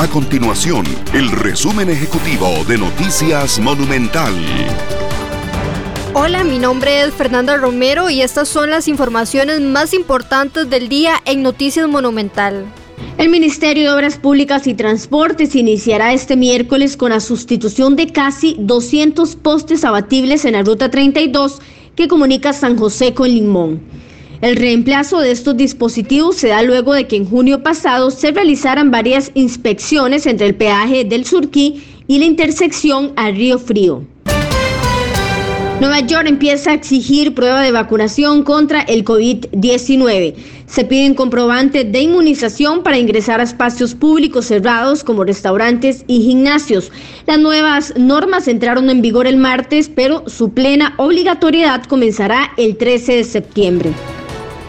A continuación, el resumen ejecutivo de Noticias Monumental. Hola, mi nombre es Fernanda Romero y estas son las informaciones más importantes del día en Noticias Monumental. El Ministerio de Obras Públicas y Transportes iniciará este miércoles con la sustitución de casi 200 postes abatibles en la Ruta 32 que comunica San José con Limón. El reemplazo de estos dispositivos se da luego de que en junio pasado se realizaran varias inspecciones entre el peaje del Surquí y la intersección al Río Frío. Nueva York empieza a exigir prueba de vacunación contra el COVID-19. Se piden comprobantes de inmunización para ingresar a espacios públicos cerrados como restaurantes y gimnasios. Las nuevas normas entraron en vigor el martes, pero su plena obligatoriedad comenzará el 13 de septiembre.